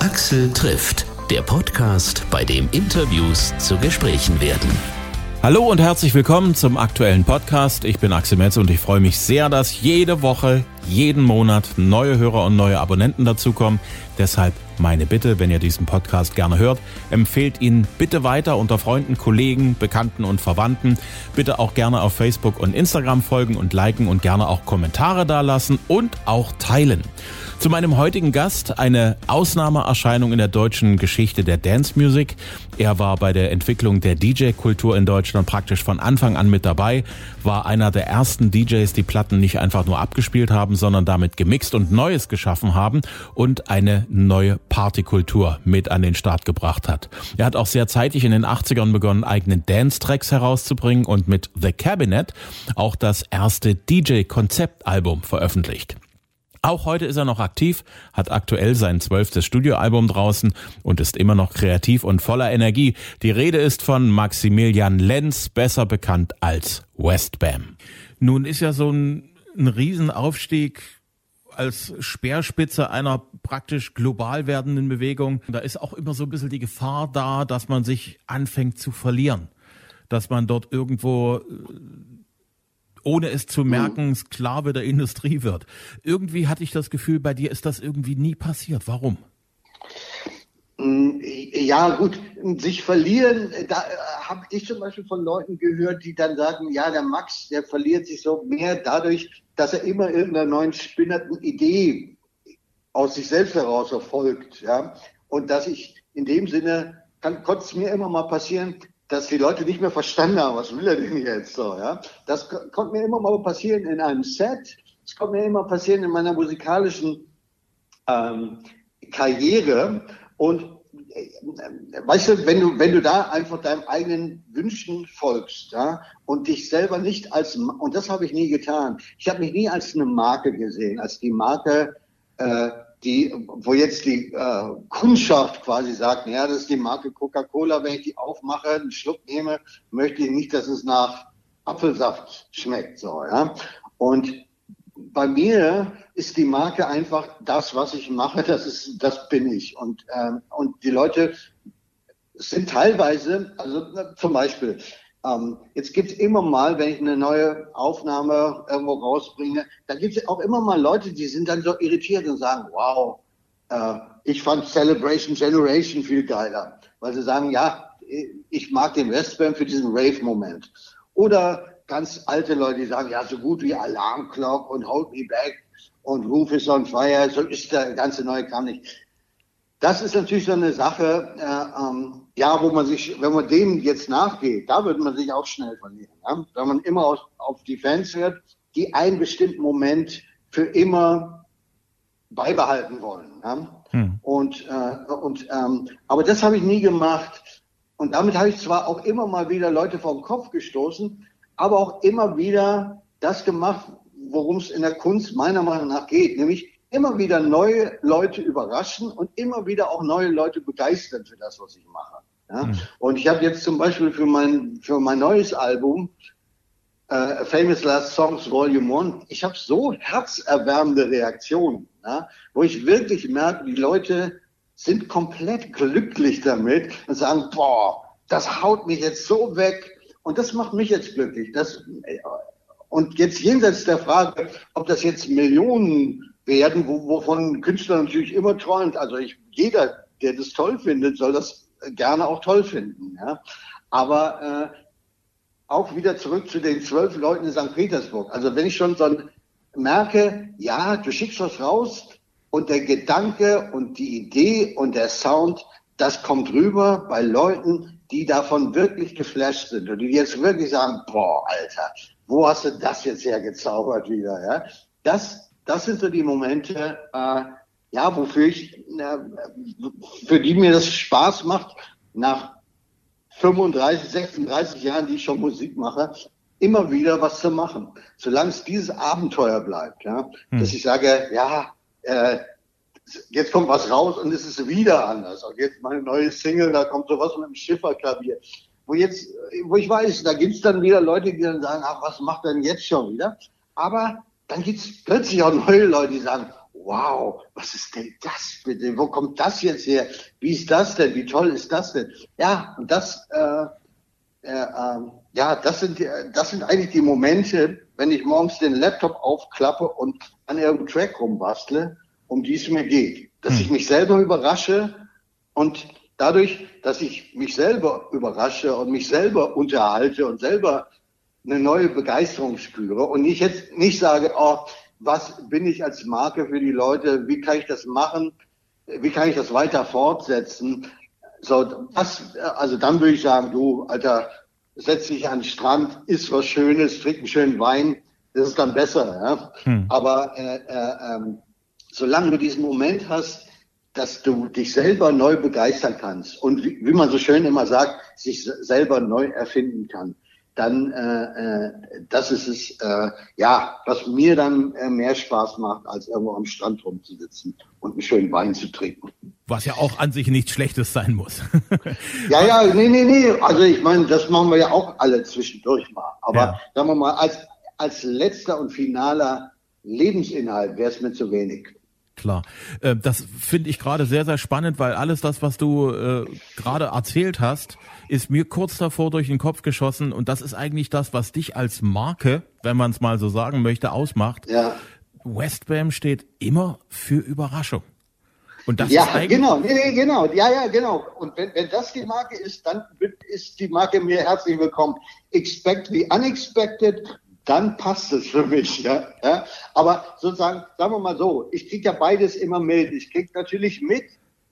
Axel trifft, der Podcast, bei dem Interviews zu Gesprächen werden. Hallo und herzlich willkommen zum aktuellen Podcast. Ich bin Axel Metz und ich freue mich sehr, dass jede Woche, jeden Monat neue Hörer und neue Abonnenten dazukommen. Deshalb meine Bitte, wenn ihr diesen Podcast gerne hört, empfehlt ihn bitte weiter unter Freunden, Kollegen, Bekannten und Verwandten. Bitte auch gerne auf Facebook und Instagram folgen und liken und gerne auch Kommentare dalassen und auch teilen. Zu meinem heutigen Gast eine Ausnahmeerscheinung in der deutschen Geschichte der Dance Music. Er war bei der Entwicklung der DJ-Kultur in Deutschland praktisch von Anfang an mit dabei, war einer der ersten DJs, die Platten nicht einfach nur abgespielt haben, sondern damit gemixt und Neues geschaffen haben und eine neue Partykultur mit an den Start gebracht hat. Er hat auch sehr zeitig in den 80ern begonnen, eigene Dance-Tracks herauszubringen und mit The Cabinet auch das erste DJ-Konzeptalbum veröffentlicht. Auch heute ist er noch aktiv, hat aktuell sein zwölftes Studioalbum draußen und ist immer noch kreativ und voller Energie. Die Rede ist von Maximilian Lenz, besser bekannt als Westbam. Nun ist ja so ein, ein Riesenaufstieg als Speerspitze einer praktisch global werdenden Bewegung. Da ist auch immer so ein bisschen die Gefahr da, dass man sich anfängt zu verlieren. Dass man dort irgendwo äh, ohne es zu mhm. merken, Sklave der Industrie wird. Irgendwie hatte ich das Gefühl, bei dir ist das irgendwie nie passiert. Warum? Mm, ja, gut, sich verlieren, da äh, habe ich zum Beispiel von Leuten gehört, die dann sagen, ja, der Max, der verliert sich so mehr dadurch, dass er immer irgendeiner neuen spinnerten Idee aus sich selbst heraus erfolgt. Ja? Und dass ich in dem Sinne, kann, konnte es mir immer mal passieren, dass die Leute nicht mehr verstanden haben, was will er denn jetzt so, ja. Das konnte mir immer mal passieren in einem Set. Das konnte mir immer passieren in meiner musikalischen ähm, Karriere. Und äh, weißt du, wenn du, wenn du da einfach deinem eigenen Wünschen folgst, ja, und dich selber nicht als, und das habe ich nie getan. Ich habe mich nie als eine Marke gesehen, als die Marke, äh, die, wo jetzt die äh, Kundschaft quasi sagt, ja, das ist die Marke Coca-Cola, wenn ich die aufmache, einen Schluck nehme, möchte ich nicht, dass es nach Apfelsaft schmeckt, so, ja. Und bei mir ist die Marke einfach das, was ich mache, das ist, das bin ich. Und, ähm, und die Leute sind teilweise, also zum Beispiel, ähm, jetzt gibt es immer mal, wenn ich eine neue Aufnahme irgendwo rausbringe, da gibt es auch immer mal Leute, die sind dann so irritiert und sagen, wow, äh, ich fand Celebration Generation viel geiler, weil sie sagen, ja, ich mag den Westbam für diesen Rave-Moment. Oder ganz alte Leute, die sagen, ja, so gut wie Alarm Clock und Hold Me Back und Roof is on Fire, so ist der ganze neue Kram nicht. Das ist natürlich so eine Sache, äh, ähm, ja, wo man sich, wenn man dem jetzt nachgeht, da wird man sich auch schnell verlieren. Ja? Wenn man immer auf, auf die Fans hört, die einen bestimmten Moment für immer beibehalten wollen. Ja? Hm. Und, äh, und ähm, aber das habe ich nie gemacht. Und damit habe ich zwar auch immer mal wieder Leute vom Kopf gestoßen, aber auch immer wieder das gemacht, worum es in der Kunst meiner Meinung nach geht, nämlich immer wieder neue Leute überraschen und immer wieder auch neue Leute begeistern für das, was ich mache. Ja? Mhm. Und ich habe jetzt zum Beispiel für mein, für mein neues Album, äh, Famous Last Songs Volume 1, ich habe so herzerwärmende Reaktionen, ja? wo ich wirklich merke, die Leute sind komplett glücklich damit und sagen, boah, das haut mich jetzt so weg. Und das macht mich jetzt glücklich. Das, äh, und jetzt jenseits der Frage, ob das jetzt Millionen werden, wo, wovon Künstler natürlich immer träumt. Also ich, jeder, der das toll findet, soll das gerne auch toll finden. Ja? Aber äh, auch wieder zurück zu den zwölf Leuten in St. Petersburg. Also wenn ich schon so merke, ja, du schickst was raus und der Gedanke und die Idee und der Sound, das kommt rüber bei Leuten, die davon wirklich geflasht sind und die jetzt wirklich sagen, boah, Alter, wo hast du das jetzt hergezaubert wieder? Ja? Das das sind so die Momente, äh, ja, wofür ich, äh, für die mir das Spaß macht, nach 35, 36 Jahren, die ich schon Musik mache, immer wieder was zu machen. Solange es dieses Abenteuer bleibt, ja, hm. dass ich sage, ja, äh, jetzt kommt was raus und es ist wieder anders. Und jetzt meine neue Single, da kommt sowas mit dem Schifferklavier. Wo jetzt, wo ich weiß, da gibt's dann wieder Leute, die dann sagen, ach, was macht denn jetzt schon wieder? Aber dann gibt es plötzlich auch neue Leute, die sagen, wow, was ist denn das bitte? Wo kommt das jetzt her? Wie ist das denn? Wie toll ist das denn? Ja, und das, äh, äh, äh, ja, das sind, das sind eigentlich die Momente, wenn ich morgens den Laptop aufklappe und an irgendeinem Track rumbastle, um die es mir geht. Dass hm. ich mich selber überrasche und dadurch, dass ich mich selber überrasche und mich selber unterhalte und selber eine neue Begeisterung spüre und ich jetzt nicht sage, oh, was bin ich als Marke für die Leute, wie kann ich das machen, wie kann ich das weiter fortsetzen. So, das, also dann würde ich sagen, du, Alter, setz dich an den Strand, isst was Schönes, trink einen schönen Wein, das ist dann besser. Ja? Hm. Aber äh, äh, ähm, solange du diesen Moment hast, dass du dich selber neu begeistern kannst und wie, wie man so schön immer sagt, sich selber neu erfinden kann, dann äh, äh, das ist es, äh, ja, was mir dann äh, mehr Spaß macht, als irgendwo am Strand rumzusitzen und einen schönen Wein zu trinken. Was ja auch an sich nichts Schlechtes sein muss. ja, ja, nee, nee, nee. Also ich meine, das machen wir ja auch alle zwischendurch mal. Aber ja. sagen wir mal, als, als letzter und finaler Lebensinhalt wäre es mir zu wenig klar. Äh, das finde ich gerade sehr, sehr spannend, weil alles das, was du äh, gerade erzählt hast, ist mir kurz davor durch den Kopf geschossen und das ist eigentlich das, was dich als Marke, wenn man es mal so sagen möchte, ausmacht. Ja. Westbam steht immer für Überraschung. Und das ja, ist eigentlich genau, nee, nee, genau, ja, ja, genau. Und wenn, wenn das die Marke ist, dann ist die Marke mir herzlich willkommen. Expect the unexpected, dann passt es für mich. Ja, ja. Aber sozusagen, sagen wir mal so, ich kriege ja beides immer mit. Ich kriege natürlich mit,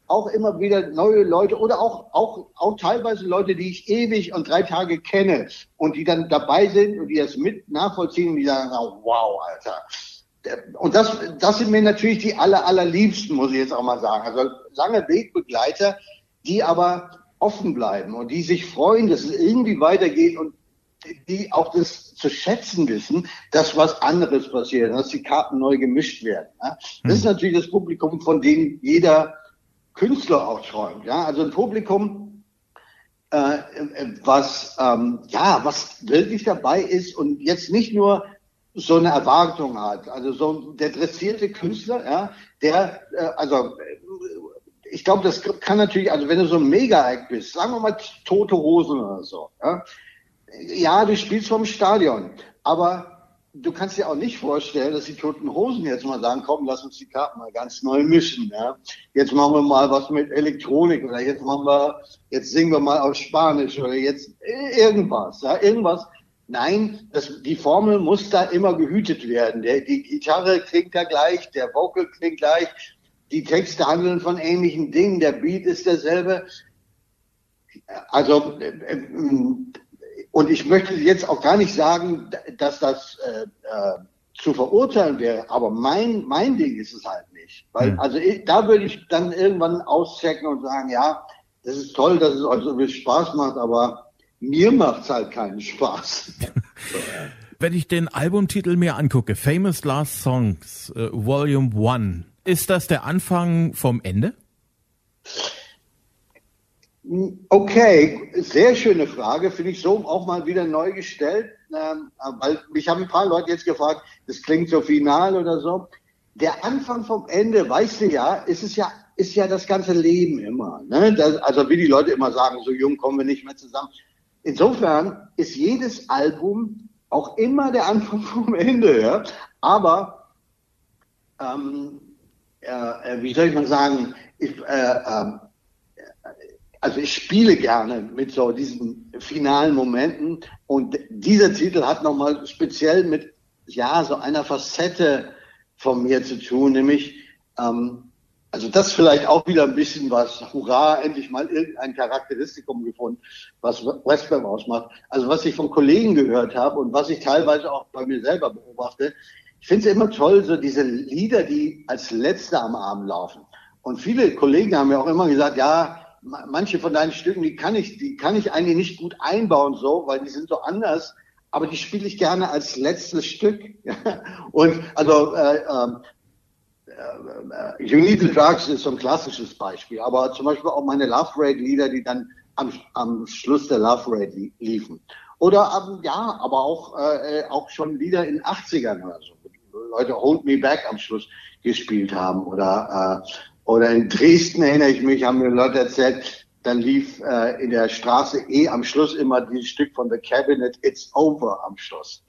auch immer wieder neue Leute oder auch, auch, auch teilweise Leute, die ich ewig und drei Tage kenne und die dann dabei sind und die das mit nachvollziehen und die sagen, oh, wow, Alter. Und das, das sind mir natürlich die aller, allerliebsten, muss ich jetzt auch mal sagen. Also lange Wegbegleiter, die aber offen bleiben und die sich freuen, dass es irgendwie weitergeht und die auch das zu schätzen wissen, dass was anderes passiert, dass die Karten neu gemischt werden. Ja? Das ist hm. natürlich das Publikum, von dem jeder Künstler auch träumt. Ja? Also ein Publikum, äh, was ähm, ja, was wirklich dabei ist und jetzt nicht nur so eine Erwartung hat. Also so der dressierte Künstler, ja, der, äh, also ich glaube, das kann natürlich, also wenn du so ein Mega-Act bist, sagen wir mal Tote Hosen oder so, ja, ja, du spielst vom Stadion, aber du kannst dir auch nicht vorstellen, dass die Toten Hosen jetzt mal sagen, komm, lass uns die Karten mal ganz neu mischen. Ja? Jetzt machen wir mal was mit Elektronik oder jetzt machen wir, jetzt singen wir mal auf Spanisch oder jetzt irgendwas, ja, irgendwas. Nein, das, die Formel muss da immer gehütet werden. Der, die Gitarre klingt da gleich, der Vocal klingt gleich, die Texte handeln von ähnlichen Dingen, der Beat ist derselbe. Also äh, äh, und ich möchte jetzt auch gar nicht sagen, dass das äh, äh, zu verurteilen wäre, aber mein, mein Ding ist es halt nicht. Weil, mhm. also ich, da würde ich dann irgendwann auschecken und sagen, ja, das ist toll, dass es euch so viel Spaß macht, aber mir macht es halt keinen Spaß. Wenn ich den Albumtitel mir angucke, Famous Last Songs, äh, Volume 1, ist das der Anfang vom Ende? Okay, sehr schöne Frage, finde ich so auch mal wieder neu gestellt, ähm, weil mich haben ein paar Leute jetzt gefragt, das klingt so final oder so. Der Anfang vom Ende, weißt du ja, ist es ja, ist ja das ganze Leben immer. Ne? Das, also wie die Leute immer sagen, so jung kommen wir nicht mehr zusammen. Insofern ist jedes Album auch immer der Anfang vom Ende. Ja? Aber ähm, äh, wie soll ich mal sagen, ich, äh, äh, also ich spiele gerne mit so diesen finalen Momenten und dieser Titel hat nochmal speziell mit, ja, so einer Facette von mir zu tun, nämlich, ähm, also das vielleicht auch wieder ein bisschen was, hurra, endlich mal irgendein Charakteristikum gefunden, was Westbam ausmacht. Also was ich von Kollegen gehört habe und was ich teilweise auch bei mir selber beobachte, ich finde es immer toll, so diese Lieder, die als letzte am Abend laufen. Und viele Kollegen haben ja auch immer gesagt, ja, manche von deinen Stücken, die kann ich, die kann ich eigentlich nicht gut einbauen so, weil die sind so anders. Aber die spiele ich gerne als letztes Stück. Und also äh, ähm, äh, You Need the Drugs ist so ein klassisches Beispiel, aber zum Beispiel auch meine Love Rate Lieder, die dann am, am Schluss der Love Rate liefen. Oder ähm, ja, aber auch, äh, auch schon Lieder in 80ern oder so. Leute Hold Me Back am Schluss gespielt haben. Oder, äh, oder in Dresden erinnere ich mich, haben mir Leute erzählt, dann lief äh, in der Straße eh am Schluss immer dieses Stück von The Cabinet, It's Over am Schluss.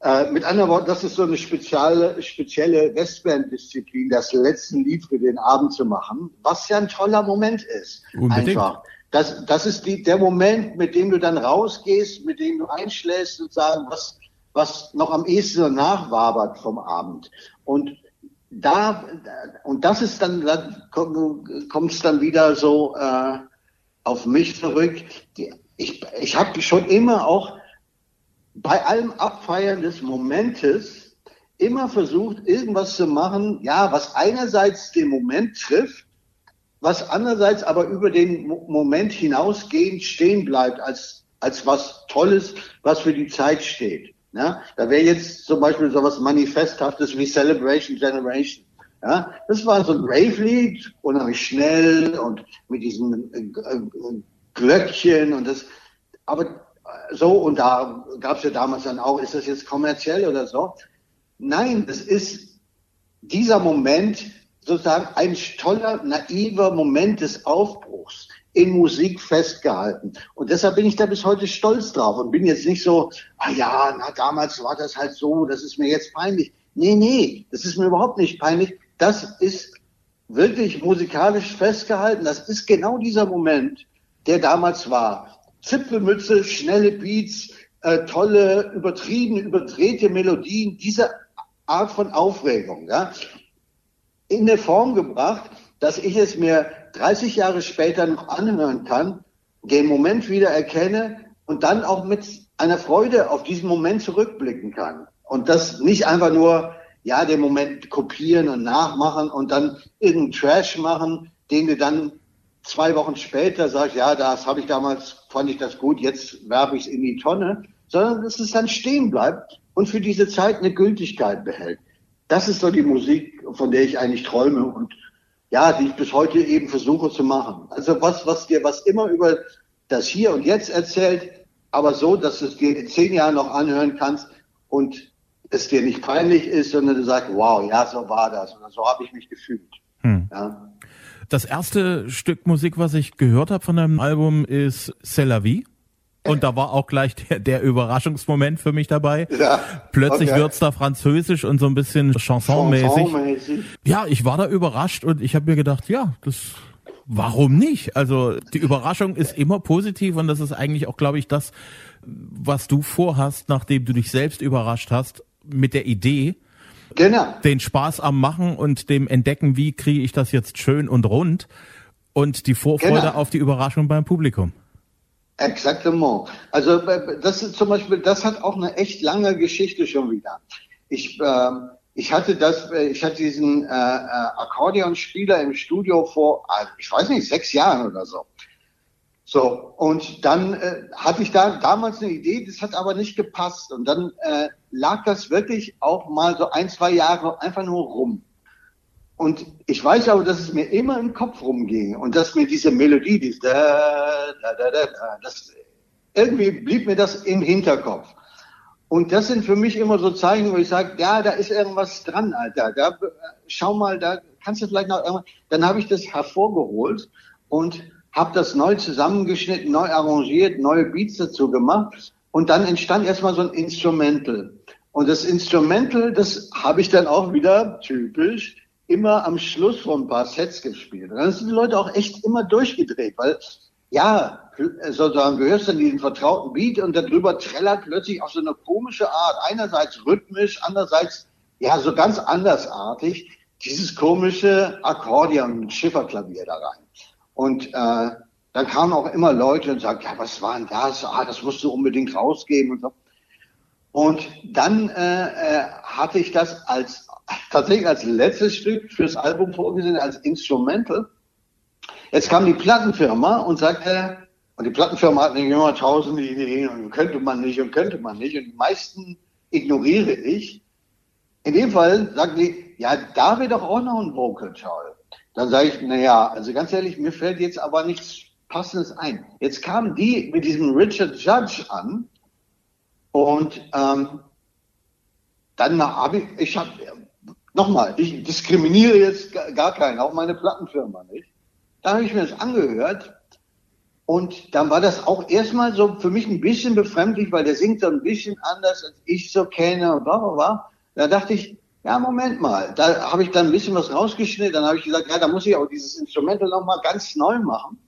Äh, mit anderen Worten, das ist so eine spezielle, spezielle Westband-Disziplin, das letzte Lied für den Abend zu machen, was ja ein toller Moment ist. Unbedingt. Einfach. Das, das ist die, der Moment, mit dem du dann rausgehst, mit dem du einschläfst und sagen, was, was noch am ehesten nachwabert vom Abend. Und da, und das ist dann, dann kommt es dann wieder so äh, auf mich zurück. Ich, ich habe schon immer auch bei allem Abfeiern des Momentes immer versucht, irgendwas zu machen, ja, was einerseits den Moment trifft, was andererseits aber über den Moment hinausgehend stehen bleibt als, als was Tolles, was für die Zeit steht. Ja, da wäre jetzt zum Beispiel so was Manifesthaftes wie Celebration Generation. Ja, das war so ein Rave-Lied, unheimlich schnell und mit diesen äh, äh Glöckchen und das, aber so, und da gab es ja damals dann auch, ist das jetzt kommerziell oder so? Nein, es ist dieser Moment, sozusagen ein toller, naiver Moment des Aufbruchs in Musik festgehalten. Und deshalb bin ich da bis heute stolz drauf und bin jetzt nicht so, ah ja, na, damals war das halt so, das ist mir jetzt peinlich. Nee, nee, das ist mir überhaupt nicht peinlich. Das ist wirklich musikalisch festgehalten. Das ist genau dieser Moment, der damals war. Zipfelmütze, schnelle Beats, äh, tolle, übertrieben, überdrehte Melodien, diese Art von Aufregung, ja, in eine Form gebracht, dass ich es mir 30 Jahre später noch anhören kann, den Moment wieder erkenne und dann auch mit einer Freude auf diesen Moment zurückblicken kann. Und das nicht einfach nur, ja, den Moment kopieren und nachmachen und dann irgendeinen Trash machen, den du dann zwei Wochen später sagst, ja, das habe ich damals, fand ich das gut, jetzt werfe ich es in die Tonne, sondern dass es dann stehen bleibt und für diese Zeit eine Gültigkeit behält. Das ist so die Musik, von der ich eigentlich träume und ja, die ich bis heute eben versuche zu machen. Also was, was dir was immer über das Hier und Jetzt erzählt, aber so, dass du es dir in zehn Jahren noch anhören kannst und es dir nicht peinlich ist, sondern du sagst, wow, ja, so war das oder so habe ich mich gefühlt. Hm. Ja. Das erste Stück Musik, was ich gehört habe von deinem Album, ist C'est la vie. Und da war auch gleich der, der Überraschungsmoment für mich dabei. Ja, Plötzlich okay. wird's da französisch und so ein bisschen chansonmäßig. Chanson ja, ich war da überrascht und ich habe mir gedacht, ja, das warum nicht? Also die Überraschung ist immer positiv und das ist eigentlich auch, glaube ich, das, was du vorhast, nachdem du dich selbst überrascht hast mit der Idee, Genau. Den Spaß am Machen und dem Entdecken, wie kriege ich das jetzt schön und rund und die Vorfreude genau. auf die Überraschung beim Publikum. Exaktement. Also das ist zum Beispiel, das hat auch eine echt lange Geschichte schon wieder. Ich, äh, ich hatte das, ich hatte diesen äh, äh Akkordeonspieler im Studio vor, also ich weiß nicht, sechs Jahren oder so. So, und dann äh, hatte ich da damals eine Idee, das hat aber nicht gepasst. Und dann äh, lag das wirklich auch mal so ein, zwei Jahre einfach nur rum. Und ich weiß aber, dass es mir immer im Kopf rumging und dass mir diese Melodie, dieses da, da, da, da, das, irgendwie blieb mir das im Hinterkopf. Und das sind für mich immer so Zeichen, wo ich sage, ja, da ist irgendwas dran, Alter. Da, schau mal, da kannst du vielleicht noch irgendwas. Dann habe ich das hervorgeholt und habe das neu zusammengeschnitten, neu arrangiert, neue Beats dazu gemacht und dann entstand erstmal so ein Instrumental. Und das Instrumental, das habe ich dann auch wieder typisch immer am Schluss von ein paar Sets gespielt. Und dann sind die Leute auch echt immer durchgedreht, weil ja, sozusagen, du hörst dann diesen vertrauten Beat und darüber trällert plötzlich auf so eine komische Art, einerseits rhythmisch, andererseits ja so ganz andersartig, dieses komische Akkordeon, Schifferklavier da rein. Und äh, dann kamen auch immer Leute und sagten, ja, was war denn das? Ah, das musst du unbedingt rausgeben und so. Und dann äh, äh, hatte ich das als tatsächlich als letztes Stück fürs Album vorgesehen, als Instrumental. Jetzt kam die Plattenfirma und sagte, und die Plattenfirma hat nicht immer tausende Ideen und könnte man nicht und könnte man nicht. Und die meisten ignoriere ich. In dem Fall sagten die, ja, da wäre doch auch noch ein Vocal toll. Dann sage ich, na ja, also ganz ehrlich, mir fällt jetzt aber nichts Passendes ein. Jetzt kamen die mit diesem Richard Judge an und ähm, dann habe ich, ich habe, nochmal, ich diskriminiere jetzt gar keinen, auch meine Plattenfirma nicht. Da habe ich mir das angehört und dann war das auch erstmal so für mich ein bisschen befremdlich, weil der singt so ein bisschen anders, als ich so kenne bla bla bla. Da dachte ich, ja, Moment mal, da habe ich dann ein bisschen was rausgeschnitten, dann habe ich gesagt, ja, da muss ich auch dieses Instrument nochmal ganz neu machen.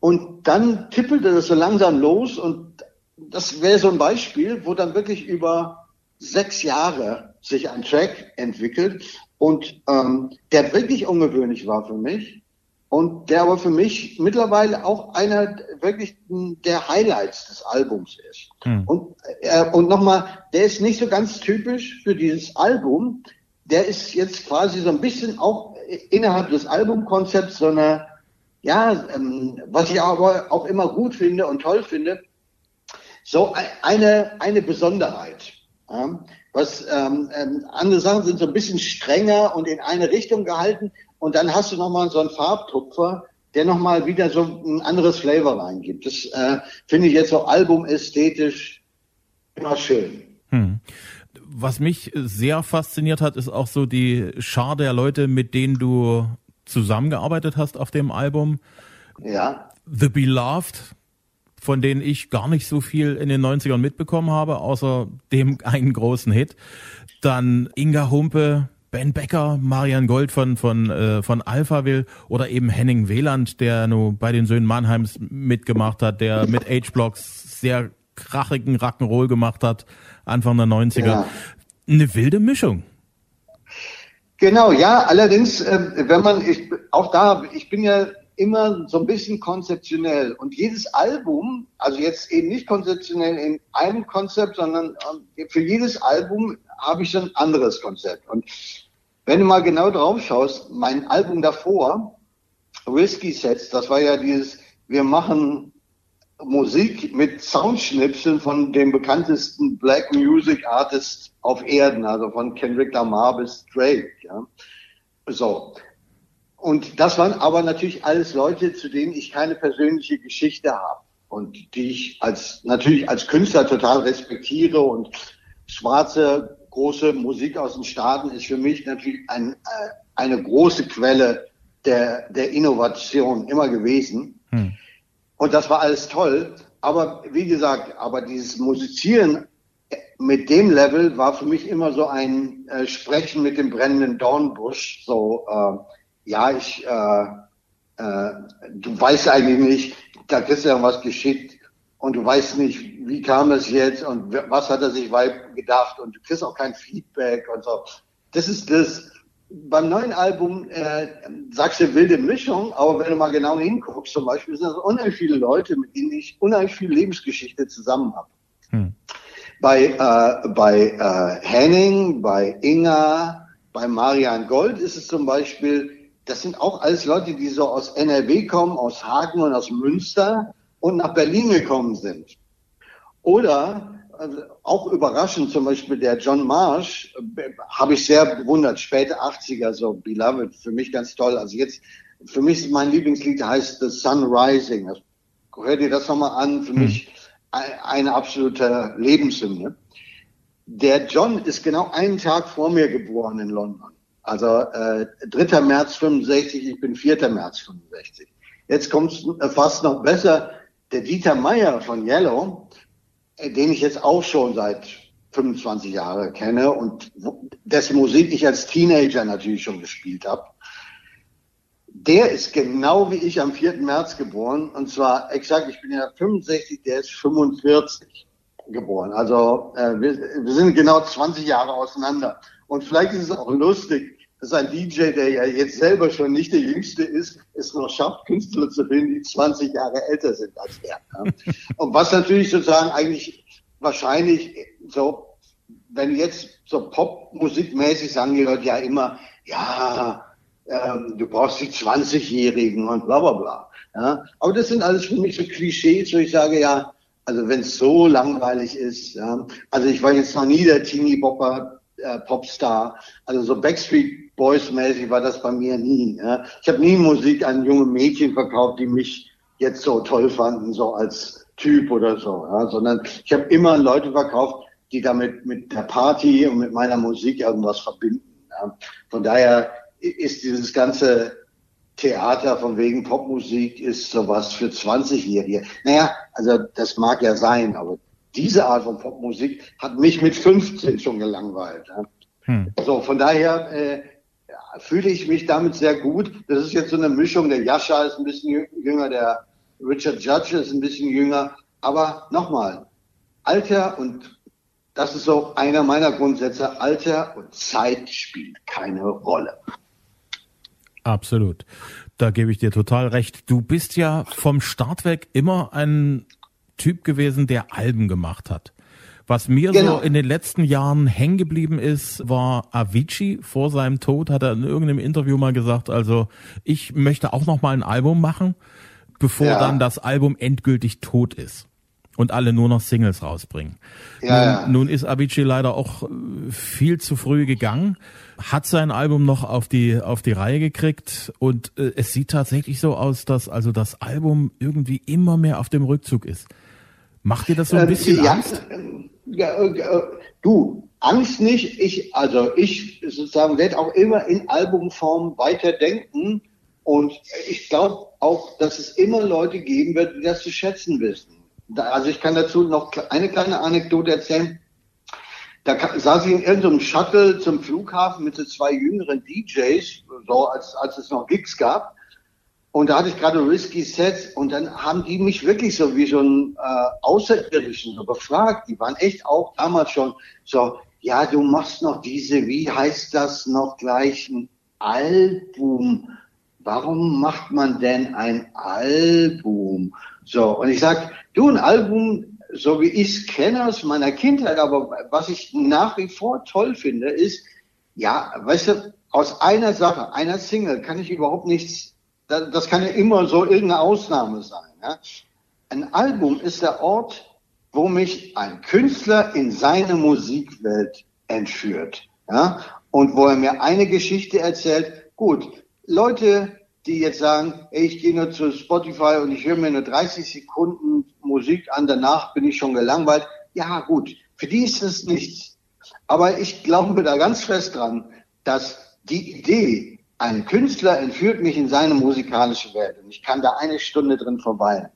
Und dann tippelte das so langsam los und das wäre so ein Beispiel, wo dann wirklich über sechs Jahre sich ein Track entwickelt und ähm, der wirklich ungewöhnlich war für mich und der aber für mich mittlerweile auch einer wirklich der Highlights des Albums ist. Hm. Und, äh, und nochmal, der ist nicht so ganz typisch für dieses Album. Der ist jetzt quasi so ein bisschen auch innerhalb des Albumkonzepts so eine, ja, ähm, was ich aber auch immer gut finde und toll finde, so eine, eine Besonderheit. Ja? Was ähm, ähm, andere Sachen sind so ein bisschen strenger und in eine Richtung gehalten. Und dann hast du nochmal so einen Farbtupfer, der nochmal wieder so ein anderes Flavor reingibt. Das äh, finde ich jetzt so albumästhetisch immer schön. Hm. Was mich sehr fasziniert hat, ist auch so die Schar der Leute, mit denen du zusammengearbeitet hast auf dem Album. Ja. The Beloved, von denen ich gar nicht so viel in den 90ern mitbekommen habe, außer dem einen großen Hit. Dann Inga Humpe, Ben Becker, Marian Gold von, von, äh, von Alphaville oder eben Henning Weland, der nur bei den Söhnen Mannheims mitgemacht hat, der mit H-Blocks sehr krachigen Rock'n'Roll gemacht hat, Anfang der 90er. Ja. Eine wilde Mischung. Genau, ja, allerdings, äh, wenn man, ich, auch da, ich bin ja immer so ein bisschen konzeptionell und jedes Album, also jetzt eben nicht konzeptionell in einem Konzept, sondern äh, für jedes Album habe ich so ein anderes Konzept. Und wenn du mal genau drauf schaust, mein Album davor, Whiskey Sets, das war ja dieses, wir machen Musik mit Soundschnipseln von dem bekanntesten Black Music Artist auf Erden, also von Kendrick Lamar bis Drake. Ja. So. Und das waren aber natürlich alles Leute, zu denen ich keine persönliche Geschichte habe und die ich als natürlich als Künstler total respektiere und schwarze große Musik aus den Staaten ist für mich natürlich ein, äh, eine große Quelle der, der Innovation immer gewesen. Hm. Und das war alles toll. Aber wie gesagt, aber dieses Musizieren mit dem Level war für mich immer so ein äh, Sprechen mit dem brennenden Dornbusch. So, äh, ja, ich, äh, äh, du weißt eigentlich nicht, da kriegst du ja was geschickt und du weißt nicht, wie kam es jetzt und was hat er sich gedacht und du kriegst auch kein Feedback und so. Das ist das. Beim neuen Album äh, sagst du wilde Mischung, aber wenn du mal genau hinguckst, zum Beispiel sind das unheimlich viele Leute, mit denen ich unheimlich viel Lebensgeschichte zusammen habe. Hm. Bei, äh, bei äh, Henning, bei Inga, bei Marian Gold ist es zum Beispiel, das sind auch alles Leute, die so aus NRW kommen, aus Hagen und aus Münster und nach Berlin gekommen sind. Oder also auch überraschend, zum Beispiel der John Marsh, äh, habe ich sehr bewundert, späte 80er, so Beloved, für mich ganz toll. Also jetzt, für mich ist mein Lieblingslied heißt The Sun Rising. Hör dir das nochmal an, für hm. mich eine absolute Lebenshymne. Der John ist genau einen Tag vor mir geboren in London. Also äh, 3. März 65, ich bin 4. März 65. Jetzt kommt es fast noch besser der Dieter Meyer von Yellow, äh, den ich jetzt auch schon seit 25 Jahren kenne und dessen Musik ich als Teenager natürlich schon gespielt habe, der ist genau wie ich am 4. März geboren. Und zwar exakt, ich bin ja 65, der ist 45 geboren. Also äh, wir, wir sind genau 20 Jahre auseinander. Und vielleicht ist es auch lustig, dass ein DJ, der ja jetzt selber schon nicht der Jüngste ist, es noch schafft, Künstler zu finden, die 20 Jahre älter sind als er. Und was natürlich sozusagen eigentlich wahrscheinlich so, wenn jetzt so Popmusikmäßig sagen die Leute ja immer, ja, ähm, du brauchst die 20-Jährigen und bla bla bla. Ja. Aber das sind alles für mich so Klischees, wo ich sage, ja, also wenn es so langweilig ist, ja, also ich war jetzt noch nie der Teenie-Bopper, äh, Popstar, also so Backstreet Boys-mäßig war das bei mir nie. Ja. Ich habe nie Musik an junge Mädchen verkauft, die mich jetzt so toll fanden, so als Typ oder so, ja, sondern ich habe immer Leute verkauft, die damit mit der Party und mit meiner Musik irgendwas verbinden. Ja. Von daher ist dieses ganze Theater von wegen Popmusik ist sowas für 20-Jährige. Naja, also das mag ja sein, aber diese Art von Popmusik hat mich mit 15 schon gelangweilt. Ja. Hm. So, von daher äh, fühle ich mich damit sehr gut. Das ist jetzt so eine Mischung. Der Jascha ist ein bisschen jünger, der Richard Judge ist ein bisschen jünger. Aber nochmal, Alter und das ist so einer meiner Grundsätze, Alter und Zeit spielt keine Rolle. Absolut. Da gebe ich dir total recht. Du bist ja vom Start weg immer ein Typ gewesen, der Alben gemacht hat. Was mir genau. so in den letzten Jahren hängen geblieben ist, war Avicii vor seinem Tod, hat er in irgendeinem Interview mal gesagt, also ich möchte auch noch mal ein Album machen, bevor ja. dann das Album endgültig tot ist und alle nur noch Singles rausbringen. Ja, nun, nun ist Avicii leider auch äh, viel zu früh gegangen, hat sein Album noch auf die auf die Reihe gekriegt und äh, es sieht tatsächlich so aus, dass also das Album irgendwie immer mehr auf dem Rückzug ist. Macht dir das so ein ähm, bisschen ja, Angst? Ja, äh, du, Angst nicht. Ich, also ich sozusagen werde auch immer in Albumform weiterdenken. Und ich glaube auch, dass es immer Leute geben wird, die das zu schätzen wissen. Da, also ich kann dazu noch eine kleine Anekdote erzählen. Da saß ich in irgendeinem Shuttle zum Flughafen mit so zwei jüngeren DJs, so als, als es noch Gigs gab. Und da hatte ich gerade Risky Sets und dann haben die mich wirklich so wie so ein äh, Außerirdischen so befragt. Die waren echt auch damals schon so, ja, du machst noch diese, wie heißt das noch gleich, ein Album. Warum macht man denn ein Album? So, und ich sag, du, ein Album, so wie ich es kenne aus meiner Kindheit, aber was ich nach wie vor toll finde, ist, ja, weißt du, aus einer Sache, einer Single kann ich überhaupt nichts das kann ja immer so irgendeine Ausnahme sein. Ja? Ein Album ist der Ort, wo mich ein Künstler in seine Musikwelt entführt. Ja? Und wo er mir eine Geschichte erzählt. Gut, Leute, die jetzt sagen, ey, ich gehe nur zu Spotify und ich höre mir nur 30 Sekunden Musik an, danach bin ich schon gelangweilt. Ja, gut, für die ist es nichts. Aber ich glaube da ganz fest dran, dass die Idee, ein Künstler entführt mich in seine musikalische Welt und ich kann da eine Stunde drin verweilen.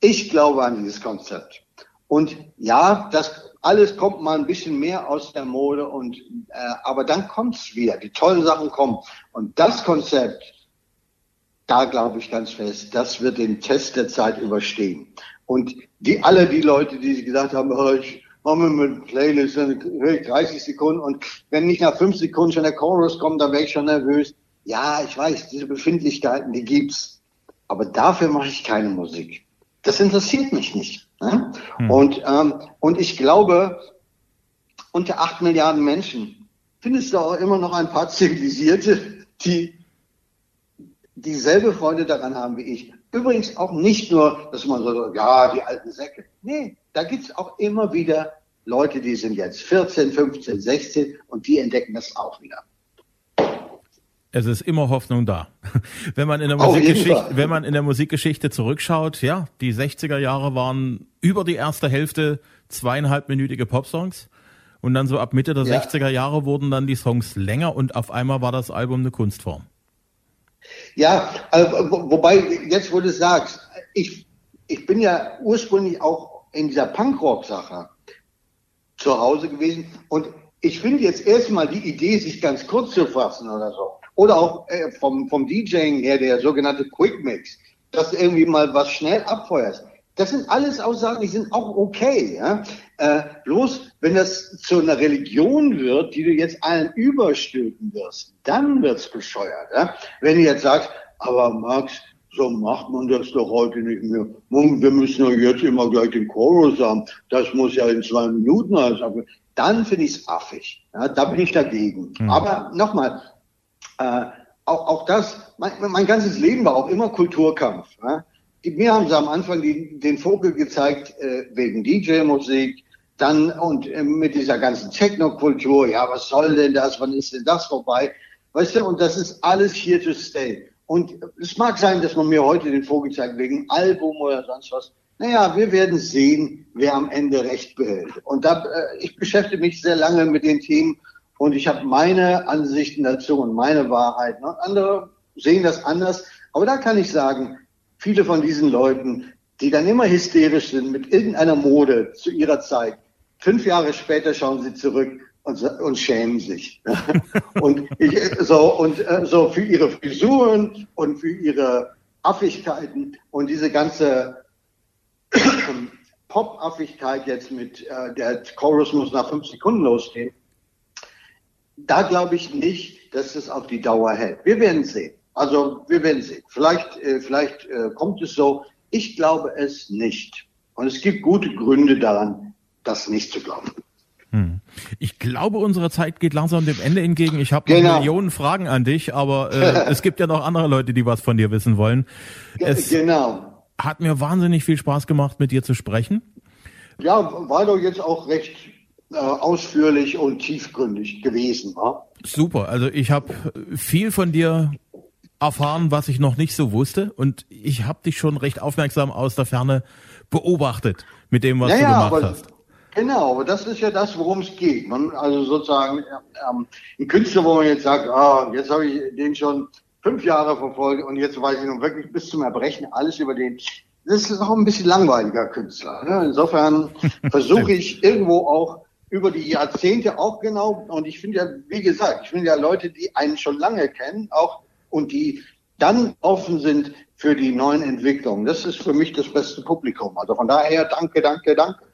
Ich glaube an dieses Konzept. Und ja, das alles kommt mal ein bisschen mehr aus der Mode und äh, aber dann kommt's wieder. Die tollen Sachen kommen. Und das Konzept, da glaube ich ganz fest, das wird den Test der Zeit überstehen. Und die alle die Leute, die gesagt haben, oh, ich mache mir mit Playlist 30 Sekunden und wenn nicht nach fünf Sekunden schon der Chorus kommt, dann wäre ich schon nervös ja, ich weiß, diese Befindlichkeiten, die gibt's. Aber dafür mache ich keine Musik. Das interessiert mich nicht. Ne? Hm. Und, ähm, und ich glaube, unter acht Milliarden Menschen findest du auch immer noch ein paar Zivilisierte, die dieselbe Freude daran haben wie ich. Übrigens auch nicht nur, dass man so, ja, die alten Säcke. Nee, da gibt's auch immer wieder Leute, die sind jetzt 14, 15, 16 und die entdecken das auch wieder. Es ist immer Hoffnung da. Wenn man in der Musikgeschichte, wenn man in der Musikgeschichte zurückschaut, ja, die 60er Jahre waren über die erste Hälfte zweieinhalbminütige Popsongs. Und dann so ab Mitte der ja. 60er Jahre wurden dann die Songs länger und auf einmal war das Album eine Kunstform. Ja, also, wobei, jetzt wo du sagst, ich, ich bin ja ursprünglich auch in dieser Punkrock-Sache zu Hause gewesen und ich finde jetzt erstmal die Idee, sich ganz kurz zu fassen oder so, oder auch äh, vom, vom DJing her, der sogenannte Quick Mix, dass du irgendwie mal was schnell abfeuerst. Das sind alles Aussagen, die sind auch okay. Ja? Äh, bloß, wenn das zu einer Religion wird, die du jetzt allen überstülpen wirst, dann wird's bescheuert. Ja? Wenn du jetzt sagst, aber Max, so macht man das doch heute nicht mehr. Wir müssen ja jetzt immer gleich den Chorus haben. Das muss ja in zwei Minuten alles Dann finde ich es affig. Ja, da bin ich dagegen. Mhm. Aber nochmal, äh, auch, auch das, mein, mein ganzes Leben war auch immer Kulturkampf. Ja? Die, mir haben sie am Anfang die, den Vogel gezeigt äh, wegen DJ-Musik, dann und äh, mit dieser ganzen Techno-Kultur, ja, was soll denn das, wann ist denn das vorbei? Weißt du, und das ist alles here to stay. Und es mag sein, dass man mir heute den Vogel zeigt wegen Album oder sonst was. Naja, wir werden sehen, wer am Ende Recht behält. Und da, äh, ich beschäftige mich sehr lange mit den Themen und ich habe meine Ansichten dazu und meine Wahrheit. Ne? Andere sehen das anders. Aber da kann ich sagen, viele von diesen Leuten, die dann immer hysterisch sind mit irgendeiner Mode zu ihrer Zeit, fünf Jahre später schauen sie zurück und, und schämen sich. und ich, so, und äh, so für ihre Frisuren und für ihre Affigkeiten und diese ganze Pop-Affigkeit jetzt mit äh, der Chorus muss nach fünf Sekunden losgehen. Da glaube ich nicht, dass es auf die Dauer hält. Wir werden sehen. Also wir werden sehen. Vielleicht, äh, vielleicht äh, kommt es so. Ich glaube es nicht. Und es gibt gute Gründe daran, das nicht zu glauben. Hm. Ich glaube, unsere Zeit geht langsam dem Ende entgegen. Ich habe genau. Millionen Fragen an dich, aber äh, es gibt ja noch andere Leute, die was von dir wissen wollen. Es genau. Hat mir wahnsinnig viel Spaß gemacht, mit dir zu sprechen. Ja, war doch jetzt auch recht äh, ausführlich und tiefgründig gewesen. Wa? Super. Also ich habe viel von dir erfahren, was ich noch nicht so wusste. Und ich habe dich schon recht aufmerksam aus der Ferne beobachtet mit dem, was naja, du gemacht aber, hast. Genau, aber das ist ja das, worum es geht. Man, also sozusagen ähm, ein Künstler, wo man jetzt sagt, ah, jetzt habe ich den schon fünf Jahre verfolgt und jetzt weiß ich nun wirklich bis zum Erbrechen alles über den. Das ist auch ein bisschen langweiliger Künstler. Ne? Insofern versuche ich irgendwo auch über die Jahrzehnte auch genau, und ich finde ja, wie gesagt, ich finde ja Leute, die einen schon lange kennen, auch und die dann offen sind für die neuen Entwicklungen. Das ist für mich das beste Publikum. Also von daher danke, danke, danke.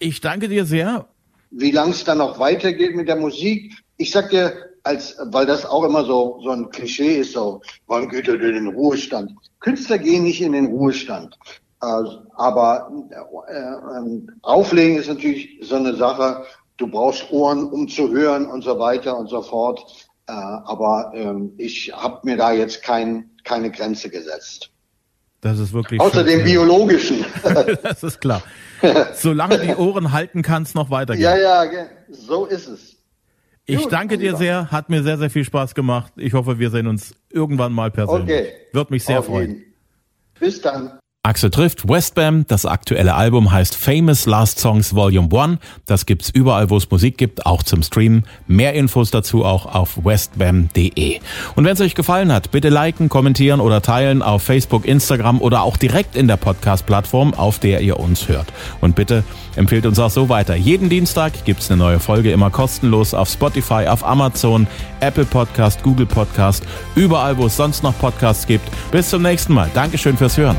Ich danke dir sehr. Wie lang es dann noch weitergeht mit der Musik, ich sag dir, als, weil das auch immer so, so ein Klischee ist, so, wann geht er denn in den Ruhestand? Künstler gehen nicht in den Ruhestand. Äh, aber äh, äh, auflegen ist natürlich so eine Sache. Du brauchst Ohren, um zu hören und so weiter und so fort. Äh, aber ähm, ich habe mir da jetzt kein, keine Grenze gesetzt. Das ist wirklich. Außer dem biologischen. das ist klar. Solange die Ohren halten, kann es noch weitergehen. Ja, ja, so ist es. Ich Gut, danke dir sehr, hat mir sehr, sehr viel Spaß gemacht. Ich hoffe, wir sehen uns irgendwann mal persönlich. Okay. Wird mich sehr Auf freuen. Jeden. Bis dann. Axel trifft Westbam. Das aktuelle Album heißt Famous Last Songs Volume 1. Das gibt's überall, wo es Musik gibt, auch zum Streamen. Mehr Infos dazu auch auf westbam.de. Und wenn es euch gefallen hat, bitte liken, kommentieren oder teilen auf Facebook, Instagram oder auch direkt in der Podcast-Plattform, auf der ihr uns hört. Und bitte empfehlt uns auch so weiter. Jeden Dienstag gibt's eine neue Folge, immer kostenlos auf Spotify, auf Amazon, Apple Podcast, Google Podcast, überall, wo es sonst noch Podcasts gibt. Bis zum nächsten Mal. Dankeschön fürs Hören.